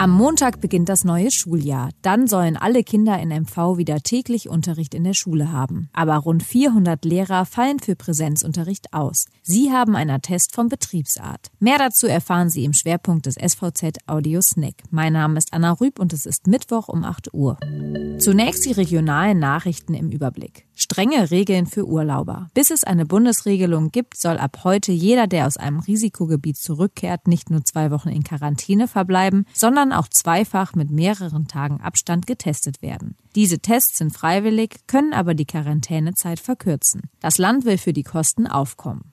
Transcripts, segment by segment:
Am Montag beginnt das neue Schuljahr. Dann sollen alle Kinder in MV wieder täglich Unterricht in der Schule haben. Aber rund 400 Lehrer fallen für Präsenzunterricht aus. Sie haben einen Attest vom Betriebsart. Mehr dazu erfahren Sie im Schwerpunkt des SVZ Audio Snack. Mein Name ist Anna Rüb und es ist Mittwoch um 8 Uhr. Zunächst die regionalen Nachrichten im Überblick. Strenge Regeln für Urlauber. Bis es eine Bundesregelung gibt, soll ab heute jeder, der aus einem Risikogebiet zurückkehrt, nicht nur zwei Wochen in Quarantäne verbleiben, sondern auch zweifach mit mehreren Tagen Abstand getestet werden. Diese Tests sind freiwillig, können aber die Quarantänezeit verkürzen. Das Land will für die Kosten aufkommen.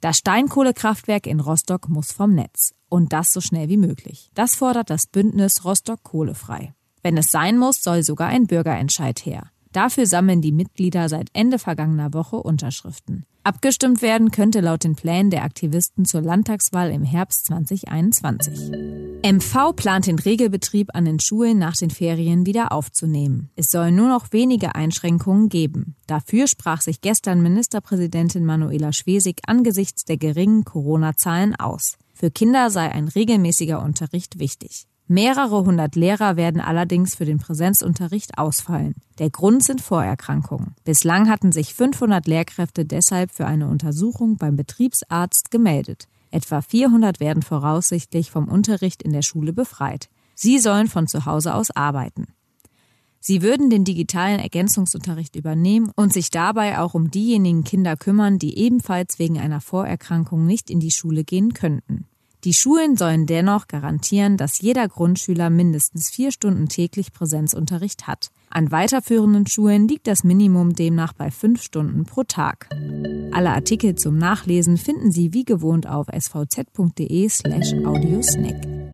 Das Steinkohlekraftwerk in Rostock muss vom Netz. Und das so schnell wie möglich. Das fordert das Bündnis Rostock Kohlefrei. Wenn es sein muss, soll sogar ein Bürgerentscheid her. Dafür sammeln die Mitglieder seit Ende vergangener Woche Unterschriften. Abgestimmt werden könnte laut den Plänen der Aktivisten zur Landtagswahl im Herbst 2021. MV plant den Regelbetrieb an den Schulen nach den Ferien wieder aufzunehmen. Es soll nur noch wenige Einschränkungen geben. Dafür sprach sich gestern Ministerpräsidentin Manuela Schwesig angesichts der geringen Corona-Zahlen aus. Für Kinder sei ein regelmäßiger Unterricht wichtig. Mehrere hundert Lehrer werden allerdings für den Präsenzunterricht ausfallen. Der Grund sind Vorerkrankungen. Bislang hatten sich 500 Lehrkräfte deshalb für eine Untersuchung beim Betriebsarzt gemeldet. Etwa 400 werden voraussichtlich vom Unterricht in der Schule befreit. Sie sollen von zu Hause aus arbeiten. Sie würden den digitalen Ergänzungsunterricht übernehmen und sich dabei auch um diejenigen Kinder kümmern, die ebenfalls wegen einer Vorerkrankung nicht in die Schule gehen könnten. Die Schulen sollen dennoch garantieren, dass jeder Grundschüler mindestens vier Stunden täglich Präsenzunterricht hat. An weiterführenden Schulen liegt das Minimum demnach bei fünf Stunden pro Tag. Alle Artikel zum Nachlesen finden Sie wie gewohnt auf svz.de slash audiosnack.